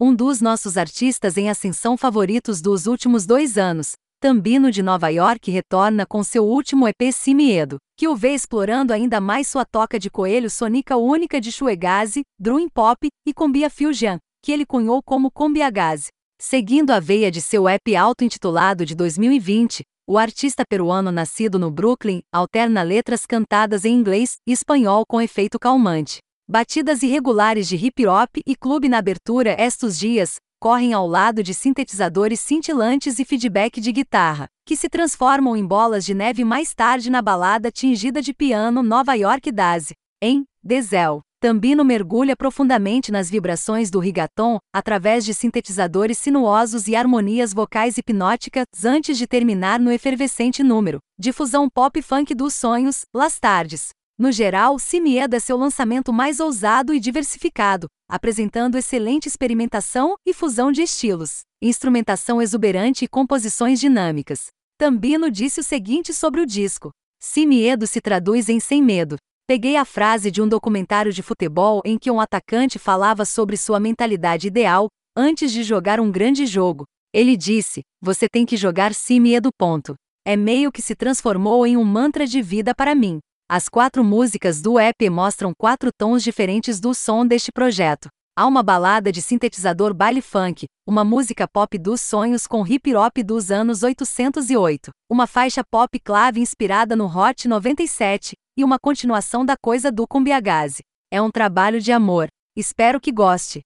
um dos nossos artistas em ascensão favoritos dos últimos dois anos, Tambino de Nova York retorna com seu último EP Simiedo, que o vê explorando ainda mais sua toca de coelho sônica única de Shuegazi, Dream Pop e Combia Fusion, que ele cunhou como Combiagazi. Seguindo a veia de seu EP auto-intitulado de 2020, o artista peruano nascido no Brooklyn alterna letras cantadas em inglês e espanhol com efeito calmante. Batidas irregulares de hip hop e clube na abertura estes dias correm ao lado de sintetizadores cintilantes e feedback de guitarra, que se transformam em bolas de neve mais tarde na balada tingida de piano Nova York Daze. Em Dezel, Tambino mergulha profundamente nas vibrações do rigaton através de sintetizadores sinuosos e harmonias vocais hipnóticas antes de terminar no efervescente número, difusão pop funk dos sonhos, Las Tardes. No geral, Simieda é seu lançamento mais ousado e diversificado, apresentando excelente experimentação e fusão de estilos, instrumentação exuberante e composições dinâmicas. Tambino disse o seguinte sobre o disco: Simiedo se traduz em sem medo. Peguei a frase de um documentário de futebol em que um atacante falava sobre sua mentalidade ideal antes de jogar um grande jogo. Ele disse: Você tem que jogar Simiedo. Ponto. É meio que se transformou em um mantra de vida para mim. As quatro músicas do EP mostram quatro tons diferentes do som deste projeto. Há uma balada de sintetizador baile funk, uma música pop dos sonhos com hip hop dos anos 808, uma faixa pop clave inspirada no Hot 97 e uma continuação da coisa do Cumbiagaze. É um trabalho de amor. Espero que goste.